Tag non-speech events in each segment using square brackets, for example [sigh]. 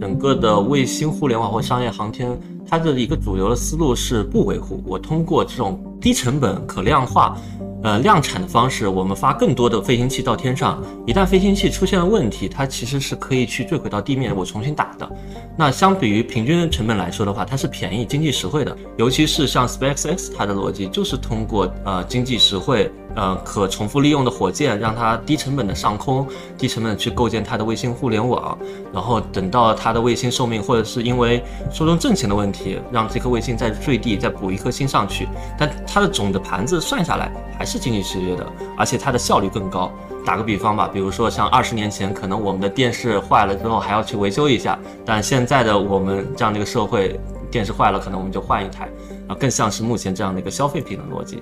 整个的卫星互联网或商业航天，它的一个主流的思路是不维护。我通过这种低成本、可量化。呃，量产的方式，我们发更多的飞行器到天上，一旦飞行器出现了问题，它其实是可以去坠毁到地面，我重新打的。那相比于平均成本来说的话，它是便宜、经济实惠的。尤其是像 SpaceX，它的逻辑就是通过呃经济实惠。呃，可重复利用的火箭，让它低成本的上空，低成本去构建它的卫星互联网，然后等到它的卫星寿命，或者是因为受众挣钱的问题，让这颗卫星再坠地，再补一颗星上去，但它的总的盘子算下来还是是经济实惠的，而且它的效率更高。打个比方吧，比如说像二十年前，可能我们的电视坏了之后还要去维修一下，但现在的我们这样的一个社会，电视坏了可能我们就换一台，啊，更像是目前这样的一个消费品的逻辑。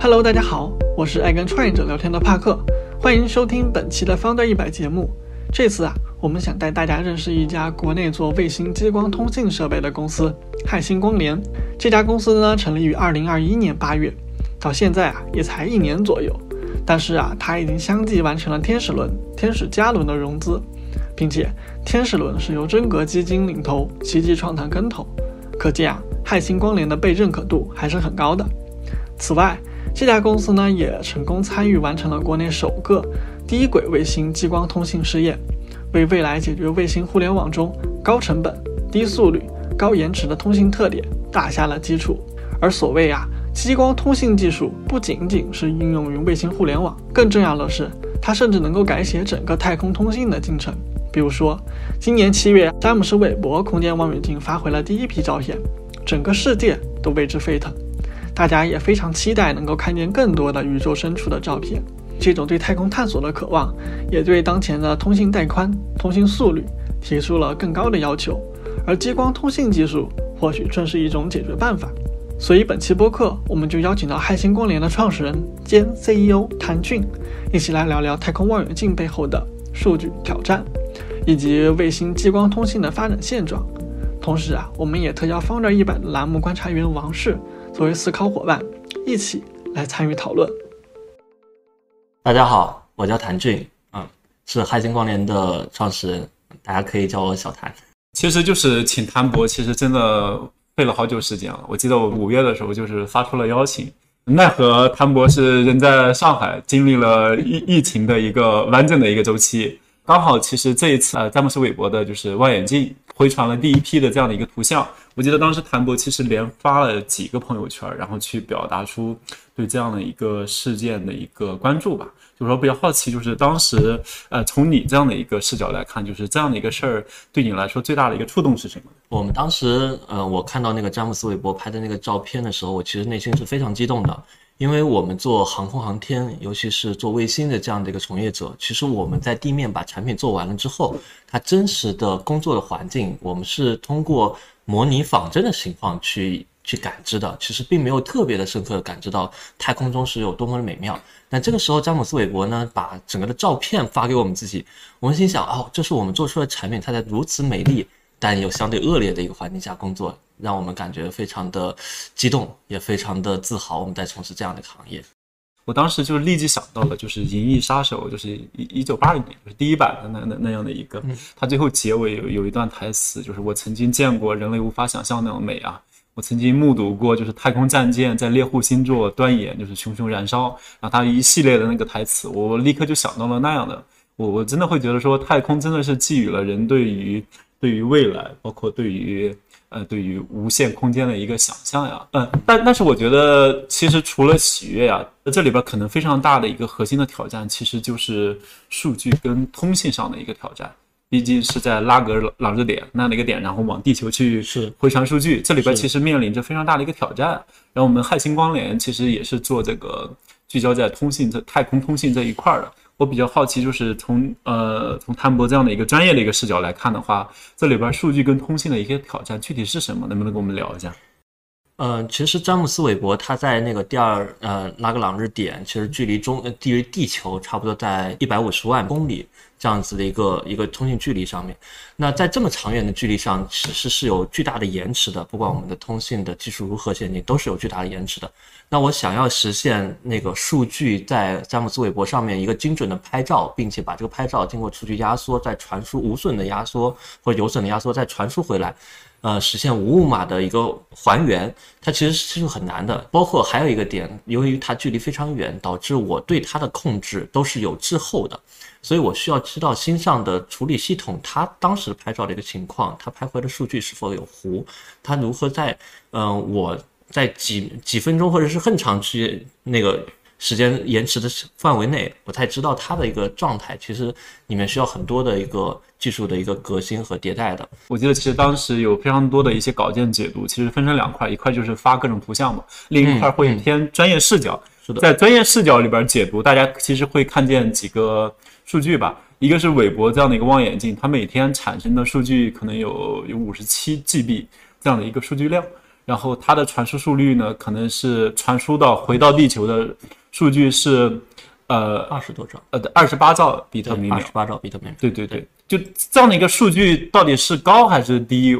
Hello，大家好，我是爱跟创业者聊天的帕克，欢迎收听本期的 Founder 一百节目。这次啊，我们想带大家认识一家国内做卫星激光通信设备的公司——瀚星光联。这家公司呢，成立于二零二一年八月，到现在啊，也才一年左右。但是啊，它已经相继完成了天使轮、天使加轮的融资，并且天使轮是由真格基金领投，奇迹创投跟投，可见啊，瀚星光联的被认可度还是很高的。此外，这家公司呢也成功参与完成了国内首个低轨卫星激光通信试验，为未来解决卫星互联网中高成本、低速率、高延迟的通信特点打下了基础。而所谓啊，激光通信技术不仅仅是应用于卫星互联网，更重要的是，它甚至能够改写整个太空通信的进程。比如说，今年七月，詹姆斯韦伯空间望远镜发回了第一批照片，整个世界都为之沸腾。大家也非常期待能够看见更多的宇宙深处的照片。这种对太空探索的渴望，也对当前的通信带宽、通信速率提出了更高的要求。而激光通信技术或许正是一种解决办法。所以本期播客，我们就邀请到瀚星光联的创始人兼 CEO 谭俊，一起来聊聊太空望远镜背后的数据挑战，以及卫星激光通信的发展现状。同时啊，我们也特邀 Founder 一百的栏目观察员王氏。作为思考伙伴，一起来参与讨论。大家好，我叫谭俊，嗯，是海星光联的创始人，大家可以叫我小谭。其实就是请谭博，其实真的费了好久时间了。我记得我五月的时候就是发出了邀请，奈何谭博是人在上海，经历了疫疫情的一个完整的一个周期。刚好，其实这一次呃，詹姆斯韦伯的就是望远镜回传了第一批的这样的一个图像。我记得当时谭博其实连发了几个朋友圈，然后去表达出对这样的一个事件的一个关注吧。就是说比较好奇，就是当时呃，从你这样的一个视角来看，就是这样的一个事儿对你来说最大的一个触动是什么？我们当时呃，我看到那个詹姆斯韦伯拍的那个照片的时候，我其实内心是非常激动的。因为我们做航空航天，尤其是做卫星的这样的一个从业者，其实我们在地面把产品做完了之后，它真实的工作的环境，我们是通过模拟仿真的情况去去感知的。其实并没有特别的深刻的感知到太空中是有多么的美妙。但这个时候，詹姆斯韦伯呢，把整个的照片发给我们自己，我们心想：哦，这是我们做出的产品，它在如此美丽但又相对恶劣的一个环境下工作。让我们感觉非常的激动，也非常的自豪，我们在从事这样的行业。我当时就立即想到了，就是《银翼杀手》，就是一一九八零年，就是第一版的那那那样的一个，它最后结尾有有一段台词，就是我曾经见过人类无法想象那种美啊，我曾经目睹过就是太空战舰在猎户星座端沿就是熊熊燃烧，然后它一系列的那个台词，我立刻就想到了那样的，我我真的会觉得说，太空真的是寄予了人对于对于未来，包括对于。呃，对于无限空间的一个想象呀，嗯，但但是我觉得，其实除了喜悦呀，这里边可能非常大的一个核心的挑战，其实就是数据跟通信上的一个挑战。毕竟是在拉格朗日点那样的一个点，然后往地球去是回传数据，这里边其实面临着非常大的一个挑战。然后我们瀚星光联其实也是做这个聚焦在通信这太空通信这一块的。我比较好奇，就是从呃从谭博这样的一个专业的一个视角来看的话，这里边数据跟通信的一些挑战具体是什么？能不能跟我们聊一下？嗯，其实詹姆斯韦伯他在那个第二呃拉格朗日点，其实距离中距离地球差不多在一百五十万公里。这样子的一个一个通信距离上面。那在这么长远的距离上，其实是有巨大的延迟的。不管我们的通信的技术如何先进，都是有巨大的延迟的。那我想要实现那个数据在詹姆斯韦伯上面一个精准的拍照，并且把这个拍照经过数据压缩，再传输无损的压缩或者有损的压缩再传输回来。呃，实现无误码的一个还原，它其实是很难的。包括还有一个点，由于它距离非常远，导致我对它的控制都是有滞后的，所以我需要知道新上的处理系统它当时拍照的一个情况，它拍回的数据是否有糊，它如何在嗯我在几几分钟或者是很长时间那个。时间延迟的范围内，不太知道它的一个状态。其实里面需要很多的一个技术的一个革新和迭代的。我记得其实当时有非常多的一些稿件解读，其实分成两块，一块就是发各种图像嘛，另一块会偏专业视角。是的，在专业视角里边解读，大家其实会看见几个数据吧。一个是韦伯这样的一个望远镜，它每天产生的数据可能有有五十七 GB 这样的一个数据量，然后它的传输速率呢，可能是传输到回到地球的。数据是，呃，二十多兆，呃，二十八兆比特每秒，二十八兆比特每秒。对对对，就这样的一个数据到底是高还是低？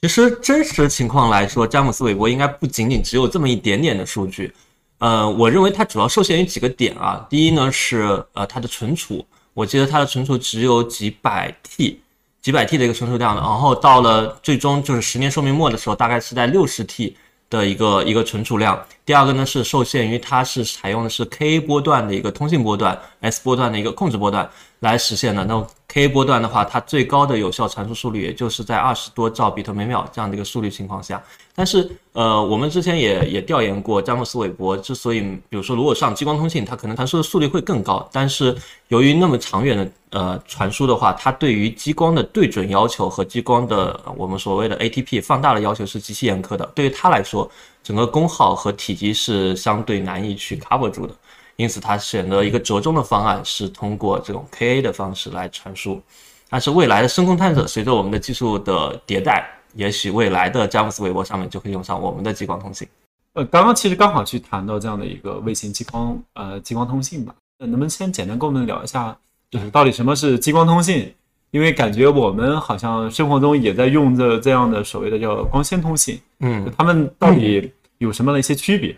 其实真实情况来说，詹姆斯韦伯应该不仅仅只有这么一点点的数据。呃，我认为它主要受限于几个点啊。第一呢是呃它的存储，我记得它的存储只有几百 T，几百 T 的一个存储量，然后到了最终就是十年寿命末的时候，大概是在六十 T。的一个一个存储量，第二个呢是受限于它是采用的是 K 波段的一个通信波段，S 波段的一个控制波段来实现的。那 Ka 波段的话，它最高的有效传输速率也就是在二十多兆比特每秒这样的一个速率情况下。但是，呃，我们之前也也调研过，詹姆斯韦伯之所以，比如说如果上激光通信，它可能传输的速率会更高，但是由于那么长远的呃传输的话，它对于激光的对准要求和激光的我们所谓的 ATP 放大的要求是极其严苛的。对于它来说，整个功耗和体积是相对难以去 cover 住的，因此它选择一个折中的方案，是通过这种 Ka 的方式来传输。但是未来的深空探测，随着我们的技术的迭代。也许未来的詹姆斯韦伯上面就可以用上我们的激光通信。呃，刚刚其实刚好去谈到这样的一个卫星激光呃激光通信吧。那能不能先简单跟我们聊一下，就是到底什么是激光通信？因为感觉我们好像生活中也在用着这样的所谓的叫光纤通信。嗯，它们到底有什么样的一些区别？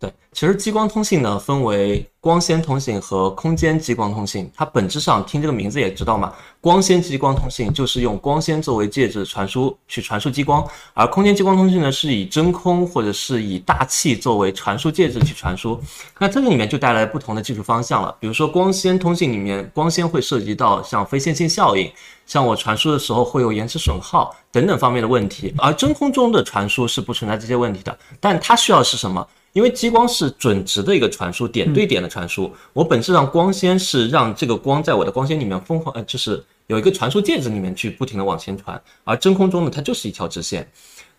对，其实激光通信呢，分为光纤通信和空间激光通信。它本质上听这个名字也知道嘛，光纤激光通信就是用光纤作为介质传输去传输激光，而空间激光通信呢是以真空或者是以大气作为传输介质去传输。那这个里面就带来不同的技术方向了。比如说光纤通信里面，光纤会涉及到像非线性效应，像我传输的时候会有延迟损耗等等方面的问题，而真空中的传输是不存在这些问题的。但它需要是什么？因为激光是准直的一个传输，点对点的传输。我本质上光纤是让这个光在我的光纤里面疯狂，呃，就是有一个传输介质里面去不停的往前传。而真空中呢，它就是一条直线。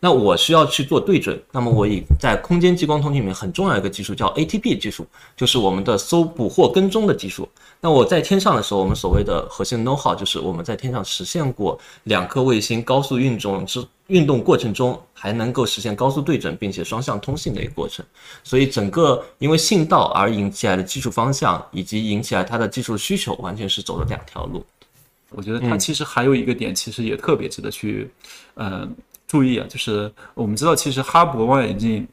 那我需要去做对准，那么我以在空间激光通信里面很重要一个技术叫 ATP 技术，就是我们的搜捕获跟踪的技术。那我在天上的时候，我们所谓的核心 know how 就是我们在天上实现过两颗卫星高速运动之运动过程中，还能够实现高速对准并且双向通信的一个过程。所以整个因为信道而引起来的技术方向以及引起来它的技术需求，完全是走了两条路。我觉得它其实还有一个点，其实也特别值得去，嗯。注意啊，就是我们知道，其实哈勃望远镜，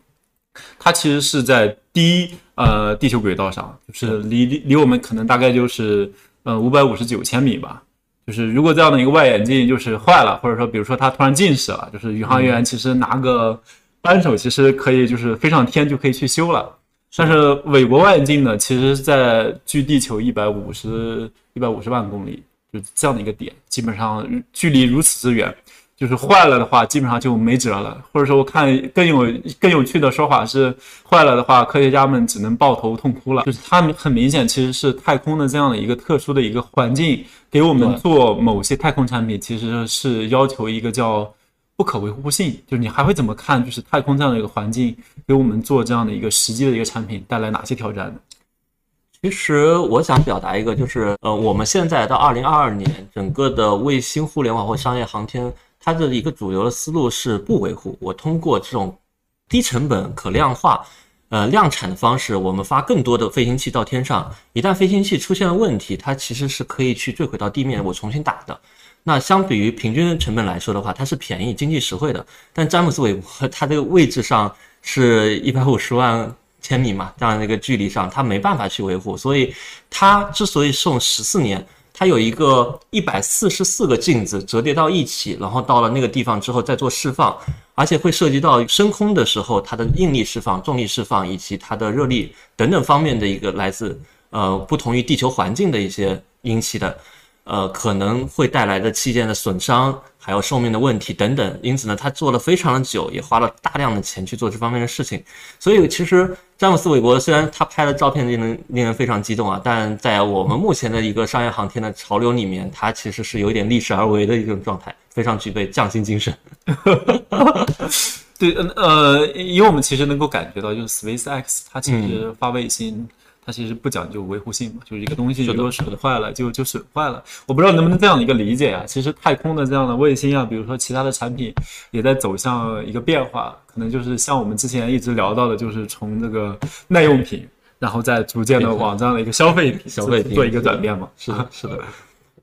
它其实是在低呃地球轨道上，就是离离离我们可能大概就是呃五百五十九千米吧。就是如果这样的一个望远镜就是坏了，或者说比如说它突然近视了，就是宇航员其实拿个扳手，其实可以就是飞上天就可以去修了。但是韦伯望远镜呢，其实在距地球一百五十一百五十万公里，就这样的一个点，基本上距离如此之远。就是坏了的话，基本上就没辙了。或者说，我看更有更有趣的说法是，坏了的话，科学家们只能抱头痛哭了。就是他们很明显，其实是太空的这样的一个特殊的一个环境，给我们做某些太空产品，其实是要求一个叫不可维护性。就是你还会怎么看？就是太空这样的一个环境，给我们做这样的一个实际的一个产品，带来哪些挑战呢？其实我想表达一个，就是呃，我们现在到二零二二年，整个的卫星互联网或商业航天。它的一个主流的思路是不维护，我通过这种低成本、可量化，呃量产的方式，我们发更多的飞行器到天上，一旦飞行器出现了问题，它其实是可以去坠毁到地面，我重新打的。那相比于平均成本来说的话，它是便宜、经济实惠的。但詹姆斯韦伯它这个位置上是一百五十万千米嘛，这样的一个距离上，它没办法去维护，所以它之所以送十四年，它有一个一百四十四个镜子折叠到一起，然后到了那个地方之后再做释放，而且会涉及到升空的时候它的应力释放、重力释放以及它的热力等等方面的一个来自呃不同于地球环境的一些引起的。呃，可能会带来的器件的损伤，还有寿命的问题等等，因此呢，他做了非常的久，也花了大量的钱去做这方面的事情。所以，其实詹姆斯·韦伯虽然他拍的照片令人令人非常激动啊，但在我们目前的一个商业航天的潮流里面，他其实是有一点逆势而为的一种状态，非常具备匠心精神。对，嗯呃，因为我们其实能够感觉到，就是 SpaceX 它其实发卫星。它其实不讲究维护性嘛，就是一个东西如果损坏了就就损坏了。我不知道能不能这样的一个理解啊？其实太空的这样的卫星啊，比如说其他的产品也在走向一个变化，可能就是像我们之前一直聊到的，就是从这个耐用品，然后再逐渐的往这样的一个消费品、消费品做一个转变嘛。是的，是的，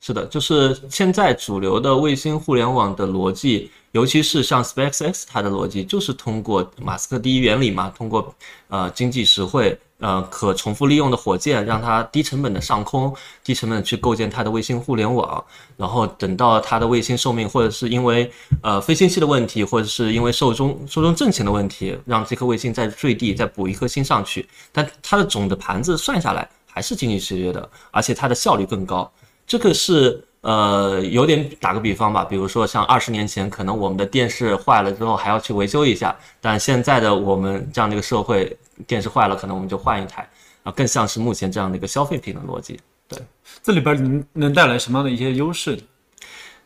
是的，就是现在主流的卫星互联网的逻辑，尤其是像 SpaceX 它的逻辑，就是通过马斯克第一原理嘛，通过呃经济实惠。呃，可重复利用的火箭，让它低成本的上空，低成本去构建它的卫星互联网，然后等到它的卫星寿命，或者是因为呃飞行器的问题，或者是因为寿终寿终正寝的问题，让这颗卫星再坠地，再补一颗星上去，但它的总的盘子算下来还是经济实约的，而且它的效率更高。这个是。呃，有点打个比方吧，比如说像二十年前，可能我们的电视坏了之后还要去维修一下，但现在的我们这样的一个社会，电视坏了可能我们就换一台，啊，更像是目前这样的一个消费品的逻辑。对，这里边能能带来什么样的一些优势？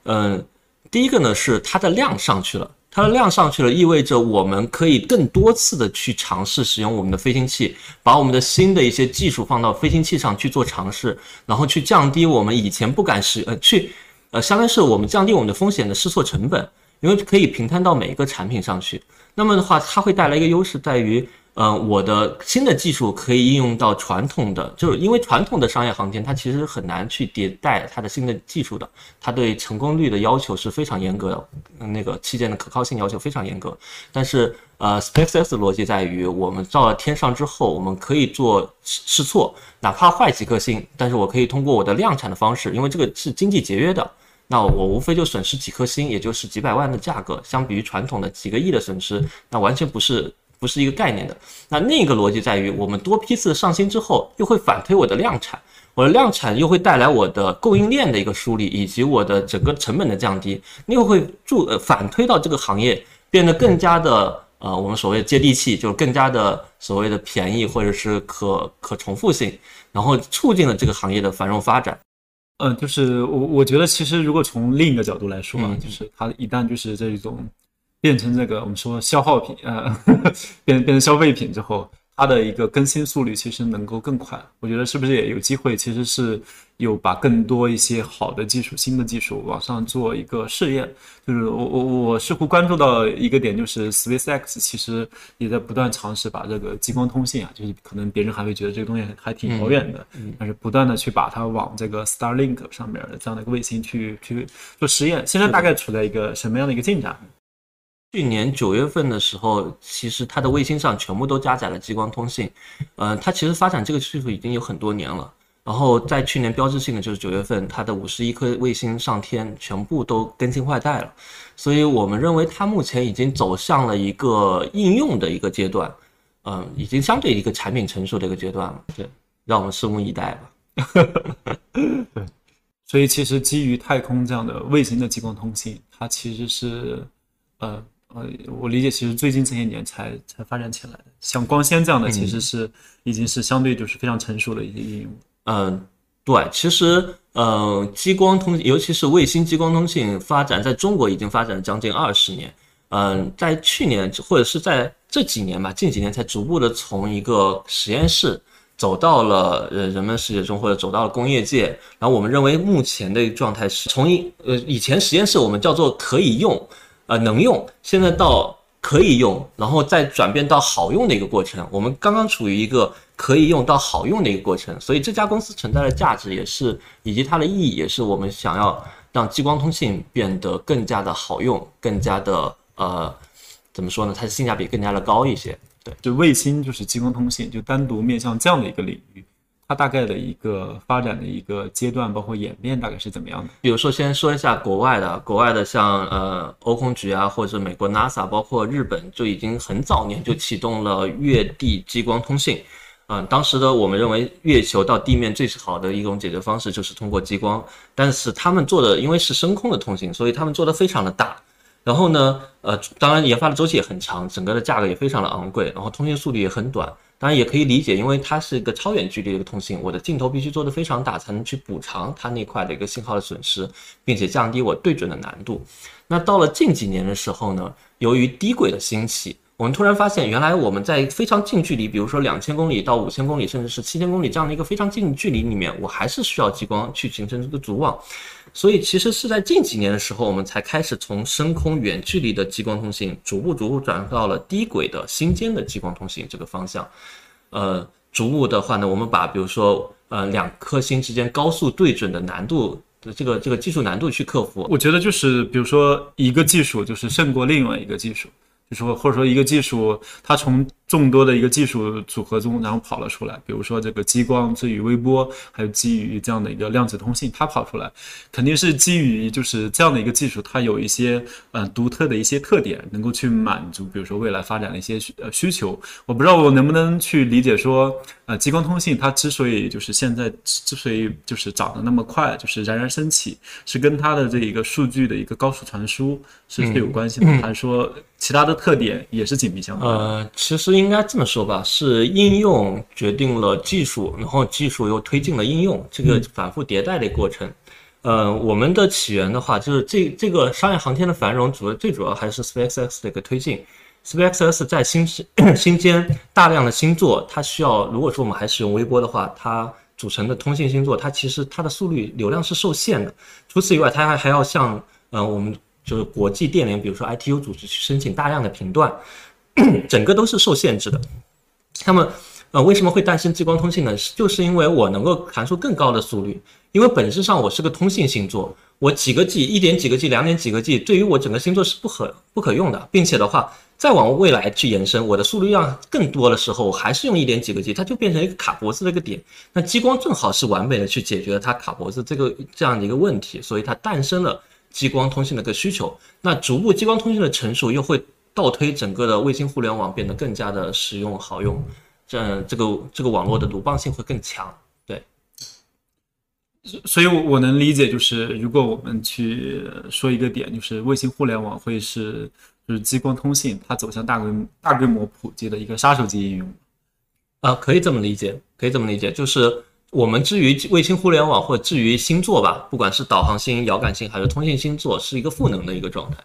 嗯，第一个呢是它的量上去了。它的量上去了，意味着我们可以更多次的去尝试使用我们的飞行器，把我们的新的一些技术放到飞行器上去做尝试，然后去降低我们以前不敢使呃去，呃，相当于是我们降低我们的风险的试错成本，因为可以平摊到每一个产品上去。那么的话，它会带来一个优势在于。嗯，我的新的技术可以应用到传统的，就是因为传统的商业航天，它其实很难去迭代它的新的技术的，它对成功率的要求是非常严格的，那个器件的可靠性要求非常严格。但是，呃，SpaceX 的逻辑在于，我们到了天上之后，我们可以做试错，哪怕坏几颗星，但是我可以通过我的量产的方式，因为这个是经济节约的，那我无非就损失几颗星，也就是几百万的价格，相比于传统的几个亿的损失，那完全不是。不是一个概念的，那另一个逻辑在于，我们多批次上新之后，又会反推我的量产，我的量产又会带来我的供应链的一个梳理，以及我的整个成本的降低，又会助呃反推到这个行业变得更加的呃我们所谓的接地气，就是更加的所谓的便宜或者是可可重复性，然后促进了这个行业的繁荣发展。嗯，就是我我觉得其实如果从另一个角度来说啊，就是它一旦就是这种。变成这个我们说消耗品，呃，[laughs] 变变成消费品之后，它的一个更新速率其实能够更快。我觉得是不是也有机会，其实是有把更多一些好的技术、新的技术往上做一个试验。就是我我我似乎关注到一个点，就是 SpaceX 其实也在不断尝试把这个激光通信啊，就是可能别人还会觉得这个东西还挺遥远的，但是不断的去把它往这个 Starlink 上面的这样的一个卫星去去做实验。现在大概处在一个什么样的一个进展？去年九月份的时候，其实它的卫星上全部都加载了激光通信。呃，它其实发展这个技术已经有很多年了。然后在去年标志性的就是九月份，它的五十一颗卫星上天，全部都更新换代了。所以我们认为它目前已经走向了一个应用的一个阶段，嗯，已经相对一个产品成熟的一个阶段了。对，让我们拭目以待吧。[laughs] 对，所以其实基于太空这样的卫星的激光通信，它其实是呃。呃，我理解，其实最近这些年才才发展起来的，像光纤这样的，其实是已经是相对就是非常成熟的一些应用。嗯，对，其实呃，激光通，尤其是卫星激光通信发展，在中国已经发展了将近二十年。嗯，在去年或者是在这几年吧，近几年才逐步的从一个实验室走到了呃人们世界中，或者走到了工业界。然后我们认为目前的状态是从一呃以前实验室我们叫做可以用。呃，能用，现在到可以用，然后再转变到好用的一个过程。我们刚刚处于一个可以用到好用的一个过程，所以这家公司存在的价值也是，以及它的意义也是我们想要让激光通信变得更加的好用，更加的呃，怎么说呢？它的性价比更加的高一些。对，就卫星就是激光通信，就单独面向这样的一个领域。它大概的一个发展的一个阶段，包括演变，大概是怎么样的？比如说，先说一下国外的，国外的像呃欧空局啊，或者美国 NASA，包括日本，就已经很早年就启动了月地激光通信。嗯，当时的我们认为月球到地面最好的一种解决方式就是通过激光，但是他们做的因为是深空的通信，所以他们做的非常的大。然后呢，呃，当然研发的周期也很长，整个的价格也非常的昂贵，然后通信速率也很短。当然也可以理解，因为它是一个超远距离的一个通信，我的镜头必须做得非常大，才能去补偿它那块的一个信号的损失，并且降低我对准的难度。那到了近几年的时候呢，由于低轨的兴起。我们突然发现，原来我们在非常近距离，比如说两千公里到五千公里，甚至是七千公里这样的一个非常近距离里面，我还是需要激光去形成这个组网。所以其实是在近几年的时候，我们才开始从深空远距离的激光通信，逐步逐步转到了低轨的星间的激光通信这个方向。呃，逐步的话呢，我们把比如说呃两颗星之间高速对准的难度的这个这个技术难度去克服。我觉得就是比如说一个技术就是胜过另外一个技术。就说或者说一个技术，它从众多的一个技术组合中，然后跑了出来。比如说这个激光基于微波，还有基于这样的一个量子通信，它跑出来，肯定是基于就是这样的一个技术，它有一些嗯独特的一些特点，能够去满足，比如说未来发展的一些呃需求。我不知道我能不能去理解说，呃，激光通信它之所以就是现在之所以就是涨得那么快，就是冉冉升起，是跟它的这一个数据的一个高速传输是是有关系的，还是说？其他的特点也是紧密相关。呃，其实应该这么说吧，是应用决定了技术，然后技术又推进了应用，这个反复迭代的过程。呃，我们的起源的话，就是这这个商业航天的繁荣，主要最主要还是 SpaceX 的一个推进。SpaceX 在星星间大量的星座，它需要，如果说我们还使用微波的话，它组成的通信星座，它其实它的速率流量是受限的。除此以外，它还还要向，嗯，我们。就是国际电联，比如说 ITU 组织去申请大量的频段，[clears throat] 整个都是受限制的。那么，呃，为什么会诞生激光通信呢？就是因为我能够传输更高的速率。因为本质上我是个通信星座，我几个 G、一点几个 G、两点几个 G，对于我整个星座是不可不可用的。并且的话，再往未来去延伸，我的速率量更多的时候，我还是用一点几个 G，它就变成一个卡脖子的一个点。那激光正好是完美的去解决了它卡脖子这个这样的一个问题，所以它诞生了。激光通信的一个需求，那逐步激光通信的成熟又会倒推整个的卫星互联网变得更加的实用好用，这这个这个网络的鲁棒性会更强。对，所以，我我能理解，就是如果我们去说一个点，就是卫星互联网会是就是激光通信它走向大规大规模普及的一个杀手级应用。啊，可以这么理解，可以这么理解，就是。我们至于卫星互联网或者至于星座吧，不管是导航星、遥感星还是通信星座，是一个赋能的一个状态。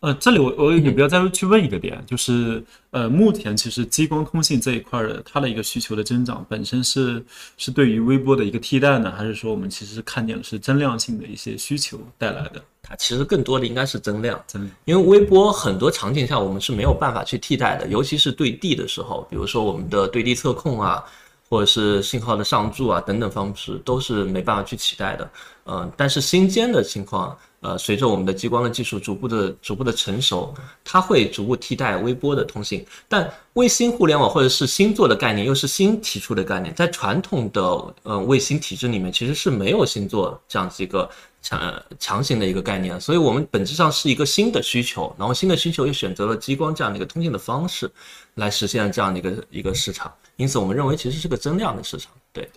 对，呃，这里我我也不要再去问一个点，就是呃，目前其实激光通信这一块的它的一个需求的增长，本身是是对于微波的一个替代呢，还是说我们其实看见的是增量性的一些需求带来的？它其实更多的应该是增量，增量，因为微波很多场景下我们是没有办法去替代的，尤其是对地的时候，比如说我们的对地测控啊。或者是信号的上注啊等等方式都是没办法去取代的，嗯，但是星间的情况，呃，随着我们的激光的技术逐步的逐步的成熟，它会逐步替代微波的通信。但卫星互联网或者是星座的概念又是新提出的概念，在传统的呃卫星体制里面其实是没有星座这样子一个强强行的一个概念，所以我们本质上是一个新的需求，然后新的需求又选择了激光这样的一个通信的方式，来实现这样的一个一个市场。因此，我们认为其实是个增量的市场。对，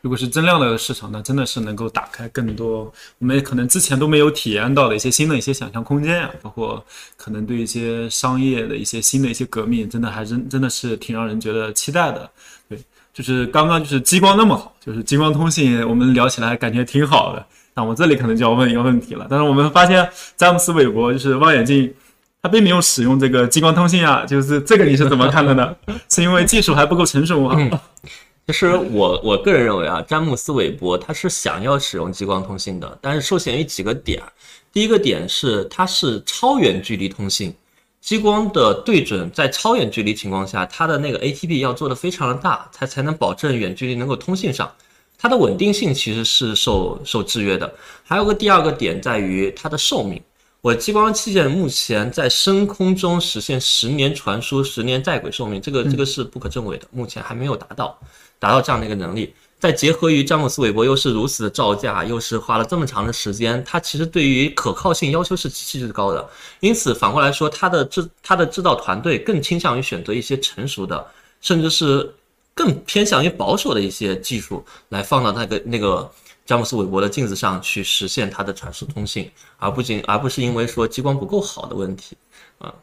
如果是增量的市场，那真的是能够打开更多我们可能之前都没有体验到的一些新的一些想象空间呀，包括可能对一些商业的一些新的一些革命，真的还真真的是挺让人觉得期待的。对，就是刚刚就是激光那么好，就是激光通信，我们聊起来感觉挺好的。那我这里可能就要问一个问题了，但是我们发现詹姆斯韦伯就是望远镜。它并没有使用这个激光通信啊，就是这个你是怎么看的呢？[laughs] 是因为技术还不够成熟吗？其实我我个人认为啊，詹姆斯韦伯他是想要使用激光通信的，但是受限于几个点。第一个点是它是超远距离通信，激光的对准在超远距离情况下，它的那个 ATP 要做的非常的大，它才能保证远距离能够通信上。它的稳定性其实是受受制约的。还有个第二个点在于它的寿命。我激光器件目前在深空中实现十年传输、十年在轨寿命，这个这个是不可证伪的，目前还没有达到达到这样的一个能力。再结合于詹姆斯韦伯又是如此的造价，又是花了这么长的时间，它其实对于可靠性要求是极其之高的。因此反过来说，它的制它的制造团队更倾向于选择一些成熟的，甚至是更偏向于保守的一些技术来放到那个那个詹姆斯韦伯的镜子上去实现它的传输通信，而不仅而不是因为说激光不够好的问题啊。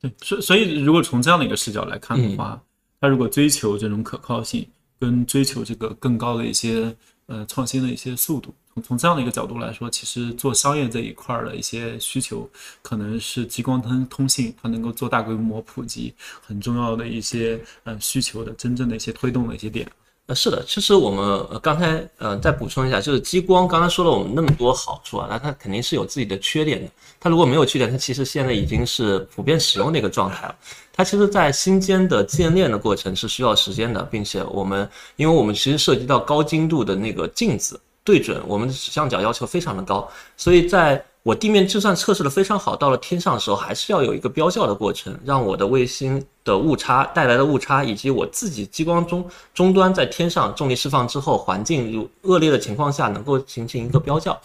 对，所所以如果从这样的一个视角来看的话，它如果追求这种可靠性。跟追求这个更高的一些呃创新的一些速度，从从这样的一个角度来说，其实做商业这一块的一些需求，可能是激光通通信它能够做大规模普及很重要的一些呃需求的真正的一些推动的一些点。呃，是的，其实我们呃刚才呃再补充一下，就是激光刚才说了我们那么多好处啊，那它肯定是有自己的缺点的。它如果没有缺点，它其实现在已经是普遍使用的一个状态了。它其实，在新间的建链的过程是需要时间的，并且我们因为我们其实涉及到高精度的那个镜子对准，我们的指向角要求非常的高，所以在我地面就算测试的非常好，到了天上的时候，还是要有一个标校的过程，让我的卫星的误差带来的误差，以及我自己激光中终端在天上重力释放之后，环境如恶劣的情况下，能够形成一个标校。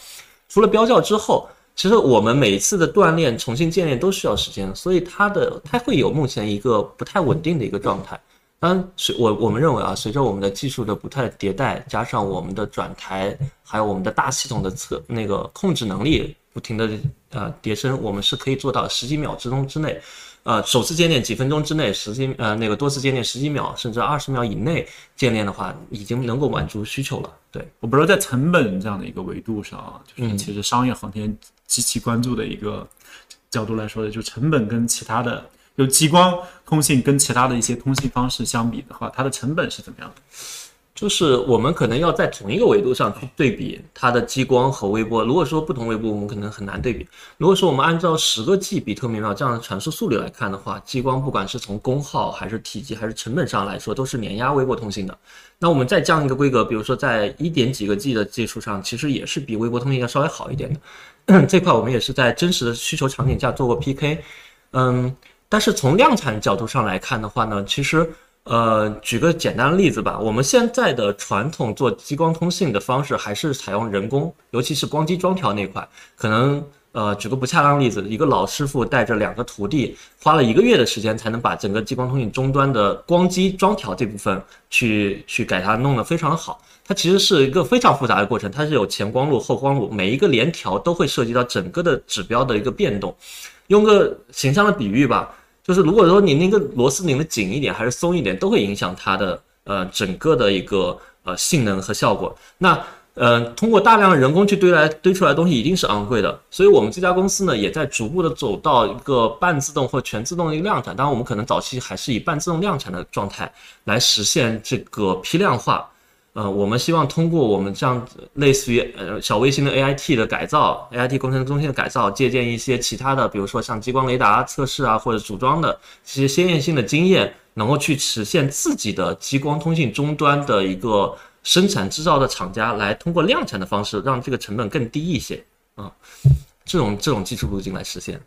除了标校之后，其实我们每一次的锻炼、重新建链都需要时间，所以它的它会有目前一个不太稳定的一个状态。当然，随我我们认为啊，随着我们的技术的不太迭代，加上我们的转台，还有我们的大系统的测那个控制能力不停的呃叠升，我们是可以做到十几秒之中之内，呃首次建链几分钟之内，十几呃那个多次建链十几秒甚至二十秒以内建链的话，已经能够满足需求了。对我不知道在成本这样的一个维度上，就是其实商业航天极其关注的一个角度来说的，就成本跟其他的。就激光通信跟其他的一些通信方式相比的话，它的成本是怎么样的？就是我们可能要在同一个维度上去对比它的激光和微波。如果说不同维度，我们可能很难对比。如果说我们按照十个 G 比特每秒这样的传输速率来看的话，激光不管是从功耗还是体积还是成本上来说，都是碾压微波通信的。那我们再降一个规格，比如说在一点几个 G 的技术上，其实也是比微波通信要稍微好一点的。[clears throat] 这块我们也是在真实的需求场景下做过 PK。嗯。但是从量产角度上来看的话呢，其实，呃，举个简单的例子吧，我们现在的传统做激光通信的方式还是采用人工，尤其是光机装调那块，可能，呃，举个不恰当的例子，一个老师傅带着两个徒弟，花了一个月的时间才能把整个激光通信终端的光机装调这部分去 [laughs] 去给它弄得非常好。它其实是一个非常复杂的过程，它是有前光路、后光路，每一个连调都会涉及到整个的指标的一个变动。用个形象的比喻吧。就是如果说你那个螺丝拧的紧一点还是松一点，都会影响它的呃整个的一个呃性能和效果。那呃通过大量人工去堆来堆出来的东西一定是昂贵的，所以我们这家公司呢也在逐步的走到一个半自动或全自动的一个量产。当然我们可能早期还是以半自动量产的状态来实现这个批量化。呃，我们希望通过我们这样类似于呃小卫星的 AIT 的改造，AIT 工程中心的改造，借鉴一些其他的，比如说像激光雷达测试啊，或者组装的这些先验性的经验，能够去实现自己的激光通信终端的一个生产制造的厂家，来通过量产的方式，让这个成本更低一些啊，这种这种技术路径来实现。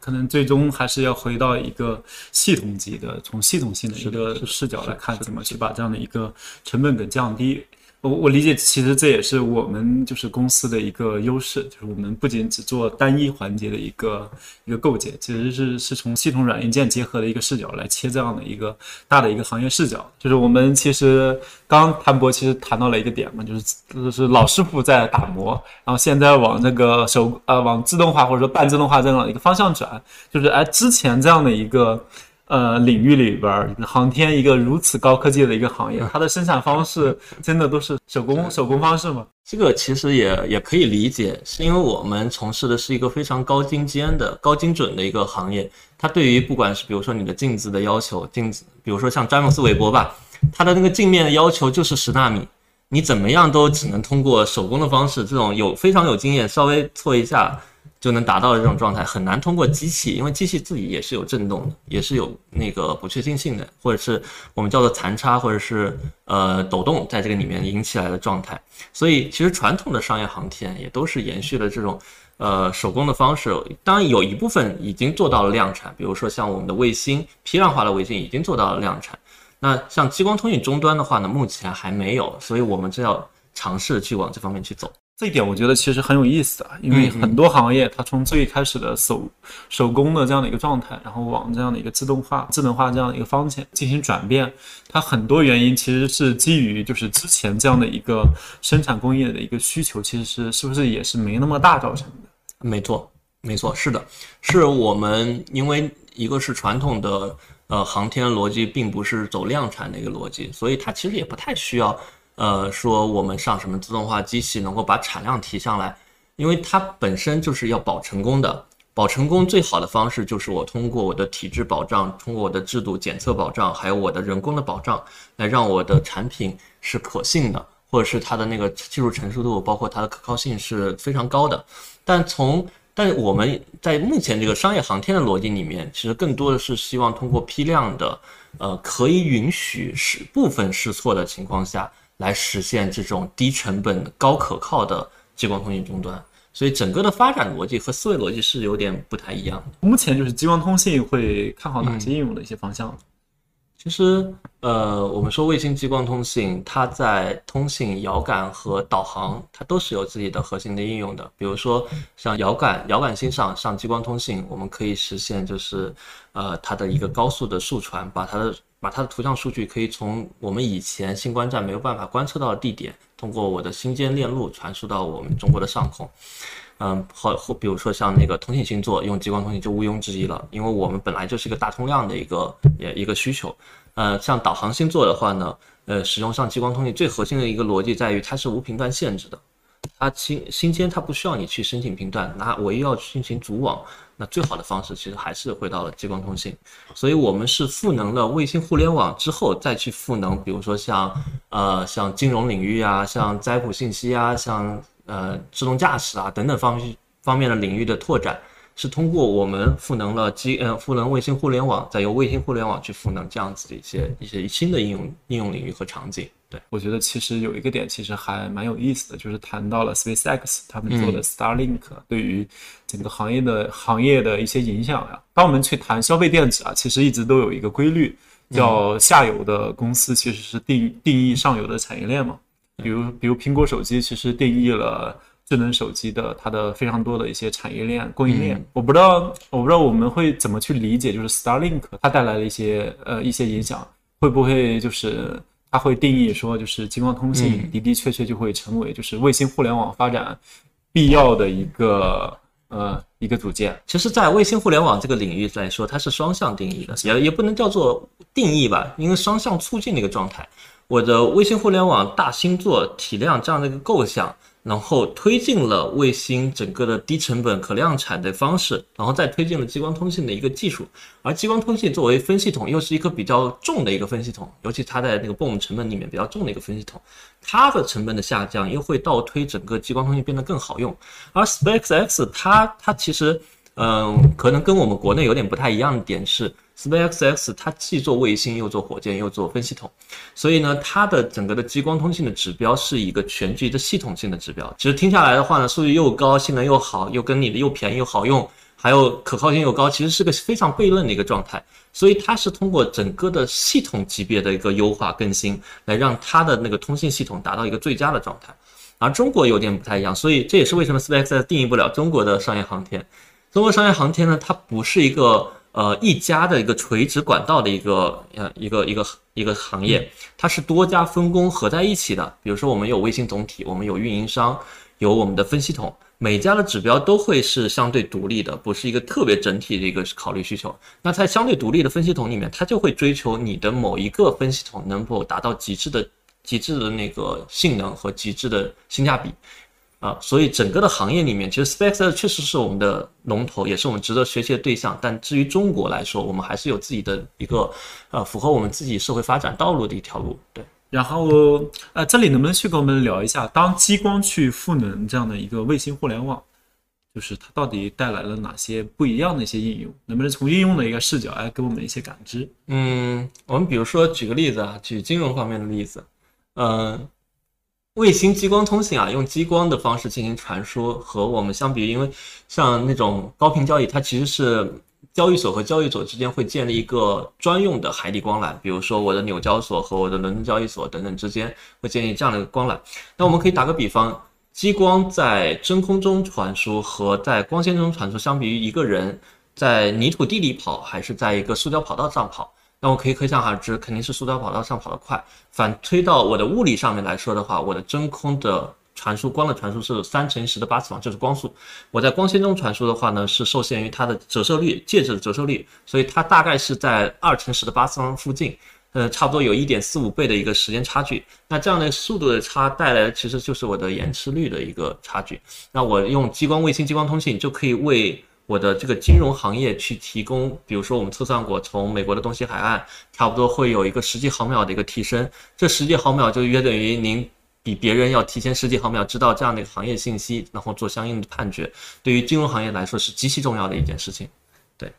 它可能最终还是要回到一个系统级的，从系统性的一个视角来看，怎么去把这样的一个成本给降低。我我理解，其实这也是我们就是公司的一个优势，就是我们不仅只做单一环节的一个一个构建，其实是是从系统软硬件结合的一个视角来切这样的一个大的一个行业视角。就是我们其实刚谭博其实谈到了一个点嘛，就是就是老师傅在打磨，然后现在往这个手呃往自动化或者说半自动化这样一个方向转，就是哎之前这样的一个。呃，领域里边，航天一个如此高科技的一个行业，它的生产方式真的都是手工手工方式吗？这个其实也也可以理解，是因为我们从事的是一个非常高精尖的、高精准的一个行业。它对于不管是比如说你的镜子的要求，镜子，比如说像詹姆斯韦伯吧，它的那个镜面的要求就是十纳米，你怎么样都只能通过手工的方式，这种有非常有经验，稍微搓一下。就能达到的这种状态，很难通过机器，因为机器自己也是有震动的，也是有那个不确定性的，或者是我们叫做残差，或者是呃抖动，在这个里面引起来的状态。所以其实传统的商业航天也都是延续了这种呃手工的方式，当然有一部分已经做到了量产，比如说像我们的卫星批量化的卫星已经做到了量产。那像激光通信终端的话呢，目前还没有，所以我们就要尝试去往这方面去走。这一点我觉得其实很有意思啊，因为很多行业它从最开始的手手工的这样的一个状态，然后往这样的一个自动化、智能化这样的一个方向进行转变，它很多原因其实是基于就是之前这样的一个生产工业的一个需求，其实是是不是也是没那么大造成的？没错，没错，是的，是我们因为一个是传统的呃航天逻辑并不是走量产的一个逻辑，所以它其实也不太需要。呃，说我们上什么自动化机器能够把产量提上来，因为它本身就是要保成功的。保成功最好的方式就是我通过我的体质保障，通过我的制度检测保障，还有我的人工的保障，来让我的产品是可信的，或者是它的那个技术成熟度，包括它的可靠性是非常高的。但从但我们在目前这个商业航天的逻辑里面，其实更多的是希望通过批量的，呃，可以允许试部分试错的情况下。来实现这种低成本、高可靠的激光通信终端，所以整个的发展逻辑和思维逻辑是有点不太一样的。目前就是激光通信会看好哪些应用的一些方向？其实，呃，我们说卫星激光通信，它在通信、遥感和导航，它都是有自己的核心的应用的。比如说，像遥感、遥感星上上激光通信，我们可以实现就是，呃，它的一个高速的速传，把它的。把它的图像数据可以从我们以前星观站没有办法观测到的地点，通过我的星间链路传输到我们中国的上空。嗯，或或比如说像那个通信星座用激光通信就毋庸置疑了，因为我们本来就是一个大通量的一个也一个需求。呃，像导航星座的话呢，呃，使用上激光通信最核心的一个逻辑在于它是无频段限制的，它星星间它不需要你去申请频段，那我又要进行组网。那最好的方式其实还是回到了激光通信，所以我们是赋能了卫星互联网之后再去赋能，比如说像呃像金融领域啊，像灾普信息啊，像呃自动驾驶啊等等方面方面的领域的拓展。是通过我们赋能了机呃赋能卫星互联网，再由卫星互联网去赋能这样子的一些一些新的应用应用领域和场景。对我觉得其实有一个点其实还蛮有意思的，就是谈到了 SpaceX 他们做的 Starlink 对于整个行业的行业的一些影响呀。当我们去谈消费电子啊，其实一直都有一个规律，叫下游的公司其实是定定义上游的产业链嘛。比如比如苹果手机其实定义了。智能手机的它的非常多的一些产业链供应链，我不知道我不知道我们会怎么去理解，就是 Starlink 它带来的一些呃一些影响，会不会就是它会定义说，就是激光通信的的确确就会成为就是卫星互联网发展必要的一个呃一个组件。其实，在卫星互联网这个领域来说，它是双向定义的，也也不能叫做定义吧，因为双向促进的一个状态。我的卫星互联网大星座体量这样的一个构想。然后推进了卫星整个的低成本可量产的方式，然后再推进了激光通信的一个技术。而激光通信作为分系统，又是一个比较重的一个分系统，尤其它在那个 BOM 成本里面比较重的一个分系统，它的成本的下降又会倒推整个激光通信变得更好用。而 SpaceX 它它其实，嗯，可能跟我们国内有点不太一样的点是。SpaceX 它既做卫星又做火箭又做分系统，所以呢，它的整个的激光通信的指标是一个全局的系统性的指标。其实听下来的话呢，数据又高，性能又好，又跟你的又便宜又好用，还有可靠性又高，其实是个非常悖论的一个状态。所以它是通过整个的系统级别的一个优化更新，来让它的那个通信系统达到一个最佳的状态。而中国有点不太一样，所以这也是为什么 SpaceX 定义不了中国的商业航天。中国商业航天呢，它不是一个。呃，一家的一个垂直管道的一个呃一个一个一个行业，它是多家分工合在一起的。比如说，我们有卫星总体，我们有运营商，有我们的分系统，每家的指标都会是相对独立的，不是一个特别整体的一个考虑需求。那在相对独立的分系统里面，它就会追求你的某一个分系统能否达到极致的极致的那个性能和极致的性价比。啊，所以整个的行业里面，其实 SpaceX 确实是我们的龙头，也是我们值得学习的对象。但至于中国来说，我们还是有自己的一个，呃，符合我们自己社会发展道路的一条路。对。然后，呃，这里能不能去跟我们聊一下，当激光去赋能这样的一个卫星互联网，就是它到底带来了哪些不一样的一些应用？能不能从应用的一个视角来给我们一些感知？嗯，我们比如说举个例子啊，举金融方面的例子，嗯，卫星激光通信啊，用激光的方式进行传输，和我们相比，因为像那种高频交易，它其实是交易所和交易所之间会建立一个专用的海底光缆，比如说我的纽交所和我的伦敦交易所等等之间会建立这样的一个光缆。那我们可以打个比方。激光在真空中传输和在光纤中传输，相比于一个人在泥土地里跑，还是在一个塑胶跑道上跑，那我可以可想而知，肯定是塑胶跑道上跑得快。反推到我的物理上面来说的话，我的真空的传输光的传输是三乘十的八次方，就是光速。我在光纤中传输的话呢，是受限于它的折射率，介质的折射率，所以它大概是在二乘十的八次方附近。呃，差不多有一点四五倍的一个时间差距，那这样的速度的差带来的其实就是我的延迟率的一个差距。那我用激光卫星激光通信就可以为我的这个金融行业去提供，比如说我们测算过，从美国的东西海岸，差不多会有一个十几毫秒的一个提升，这十几毫秒就约等于您比别人要提前十几毫秒知道这样的一个行业信息，然后做相应的判决，对于金融行业来说是极其重要的一件事情。对，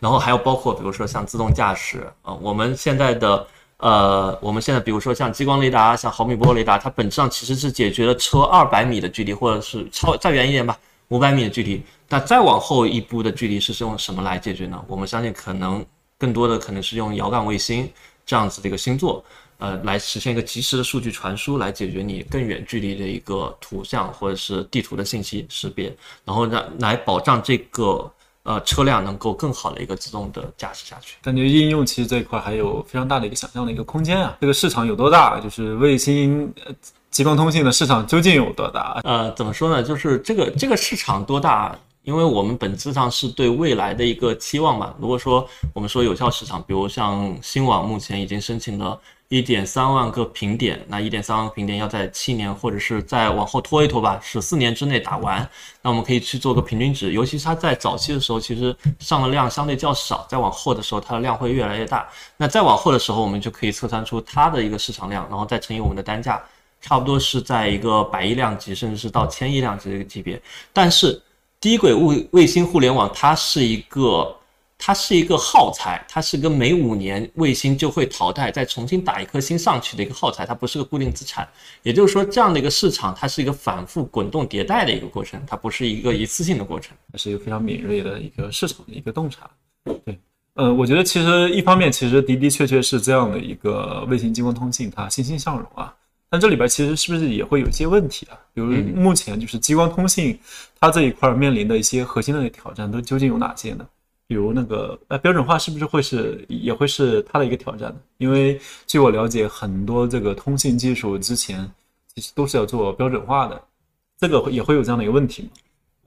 然后还有包括比如说像自动驾驶啊，我们现在的呃，我们现在比如说像激光雷达、像毫米波雷达，它本质上其实是解决了车二百米的距离，或者是超再远一点吧，五百米的距离。那再往后一步的距离是用什么来解决呢？我们相信可能更多的可能是用遥感卫星这样子的一个星座，呃，来实现一个及时的数据传输，来解决你更远距离的一个图像或者是地图的信息识别，然后让来保障这个。呃，车辆能够更好的一个自动的驾驶下去，感觉应用其实这一块还有非常大的一个想象的一个空间啊。这个市场有多大？就是卫星激光通信的市场究竟有多大？呃，怎么说呢？就是这个这个市场多大？因为我们本质上是对未来的一个期望嘛。如果说我们说有效市场，比如像新网目前已经申请了。一点三万个频点，那一点三万个频点要在七年或者是再往后拖一拖吧，十四年之内打完。那我们可以去做个平均值，尤其是它在早期的时候，其实上的量相对较少，再往后的时候，它的量会越来越大。那再往后的时候，我们就可以测算出它的一个市场量，然后再乘以我们的单价，差不多是在一个百亿量级，甚至是到千亿量级的一个级别。但是低轨卫卫星互联网，它是一个。它是一个耗材，它是个每五年卫星就会淘汰，再重新打一颗星上去的一个耗材，它不是个固定资产。也就是说，这样的一个市场，它是一个反复滚动迭代的一个过程，它不是一个一次性的过程，它是一个非常敏锐的一个市场的一个洞察。对，呃，我觉得其实一方面，其实的的确确是这样的一个卫星激光通信，它欣欣向荣啊。但这里边其实是不是也会有一些问题啊？比如目前就是激光通信，它这一块面临的一些核心的挑战都究竟有哪些呢？比如那个呃标准化是不是会是也会是它的一个挑战呢？因为据我了解，很多这个通信技术之前其实都是要做标准化的，这个也会有这样的一个问题吗？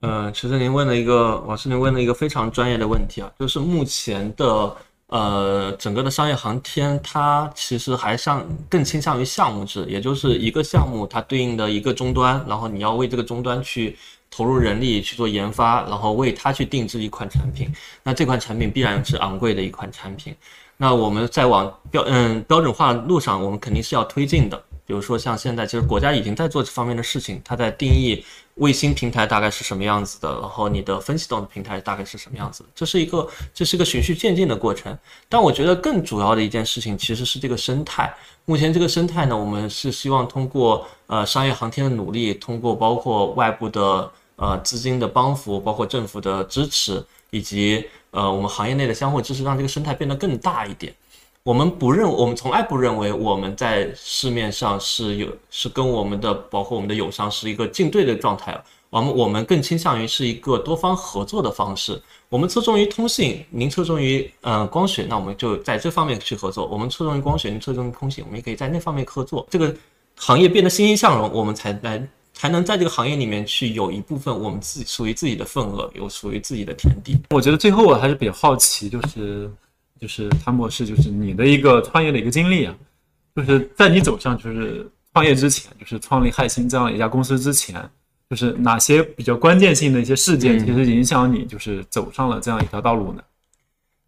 嗯，其实您问了一个王师，您问了一个非常专业的问题啊，就是目前的呃整个的商业航天，它其实还像更倾向于项目制，也就是一个项目它对应的一个终端，然后你要为这个终端去。投入人力去做研发，然后为它去定制一款产品，那这款产品必然是昂贵的一款产品。那我们在往标嗯标准化路上，我们肯定是要推进的。比如说像现在，其实国家已经在做这方面的事情，它在定义卫星平台大概是什么样子的，然后你的分析动平台大概是什么样子，这是一个这是一个循序渐进的过程。但我觉得更主要的一件事情其实是这个生态。目前这个生态呢，我们是希望通过呃商业航天的努力，通过包括外部的。呃，资金的帮扶，包括政府的支持，以及呃我们行业内的相互支持，让这个生态变得更大一点。我们不认，我们从来不认为我们在市面上是有是跟我们的包括我们的友商是一个竞对的状态。我们我们更倾向于是一个多方合作的方式。我们侧重于通信，您侧重于呃光学，那我们就在这方面去合作。我们侧重于光学，您侧重于通信，我们也可以在那方面合作。这个行业变得欣欣向荣，我们才来。才能在这个行业里面去有一部分我们自己属于自己的份额，有属于自己的天地。我觉得最后我还是比较好奇，就是就是谭博士，就是你的一个创业的一个经历啊，就是在你走上就是创业之前，就是创立海星这样一家公司之前，就是哪些比较关键性的一些事件，其实影响你就是走上了这样一条道路呢？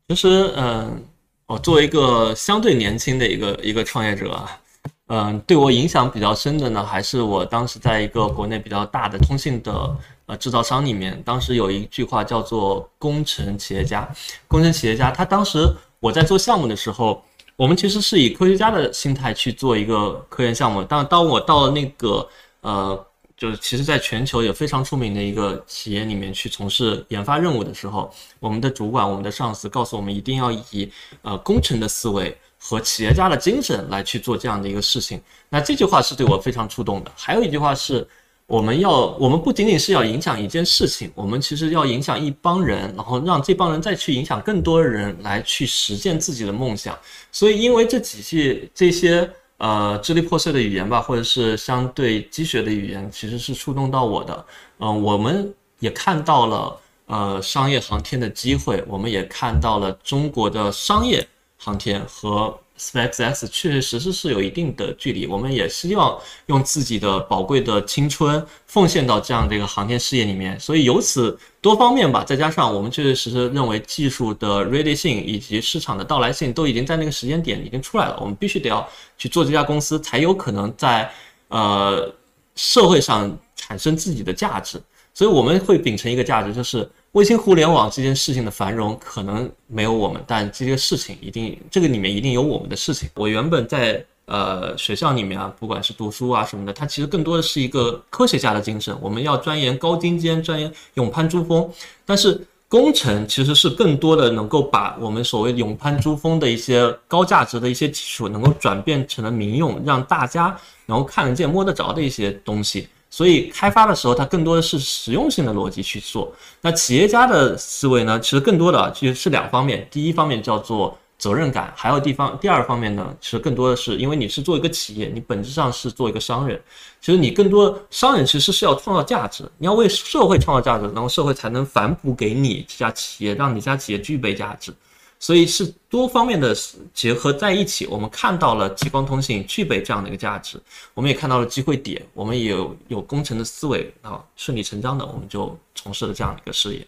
其实，嗯，我作为一个相对年轻的一个一个创业者啊。嗯，对我影响比较深的呢，还是我当时在一个国内比较大的通信的呃制造商里面，当时有一句话叫做“工程企业家”。工程企业家，他当时我在做项目的时候，我们其实是以科学家的心态去做一个科研项目。但当我到了那个呃，就是其实在全球也非常出名的一个企业里面去从事研发任务的时候，我们的主管、我们的上司告诉我们，一定要以呃工程的思维。和企业家的精神来去做这样的一个事情，那这句话是对我非常触动的。还有一句话是，我们要，我们不仅仅是要影响一件事情，我们其实要影响一帮人，然后让这帮人再去影响更多人来去实现自己的梦想。所以，因为这几句这些呃支离破碎的语言吧，或者是相对积雪的语言，其实是触动到我的。嗯，我们也看到了呃商业航天的机会，我们也看到了中国的商业。航天和 SpaceX 确确实实是有一定的距离，我们也希望用自己的宝贵的青春奉献到这样的一个航天事业里面。所以由此多方面吧，再加上我们确确实实认为技术的 ready 性以及市场的到来性都已经在那个时间点已经出来了，我们必须得要去做这家公司，才有可能在呃社会上产生自己的价值。所以我们会秉承一个价值，就是。卫星互联网这件事情的繁荣可能没有我们，但这个事情一定这个里面一定有我们的事情。我原本在呃学校里面啊，不管是读书啊什么的，它其实更多的是一个科学家的精神。我们要钻研高精尖，钻研勇攀珠峰。但是工程其实是更多的能够把我们所谓勇攀珠峰的一些高价值的一些技术，能够转变成了民用，让大家能够看得见、摸得着的一些东西。所以开发的时候，它更多的是实用性的逻辑去做。那企业家的思维呢，其实更多的其实是两方面。第一方面叫做责任感，还有地方第二方面呢，其实更多的是因为你是做一个企业，你本质上是做一个商人。其实你更多商人其实是要创造价值，你要为社会创造价值，然后社会才能反哺给你这家企业，让你家企业具备价值。所以是多方面的结合在一起，我们看到了激光通信具备这样的一个价值，我们也看到了机会点，我们也有有工程的思维啊，顺理成章的我们就从事了这样一个事业。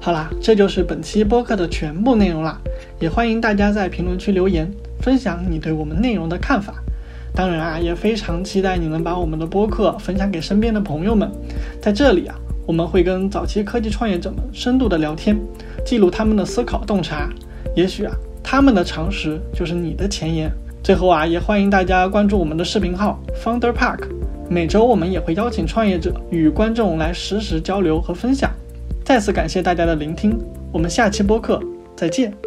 好啦，这就是本期播客的全部内容啦，也欢迎大家在评论区留言，分享你对我们内容的看法。当然啊，也非常期待你能把我们的播客分享给身边的朋友们。在这里啊，我们会跟早期科技创业者们深度的聊天。记录他们的思考洞察，也许啊，他们的常识就是你的前沿。最后啊，也欢迎大家关注我们的视频号 Founder Park，每周我们也会邀请创业者与观众来实时交流和分享。再次感谢大家的聆听，我们下期播客再见。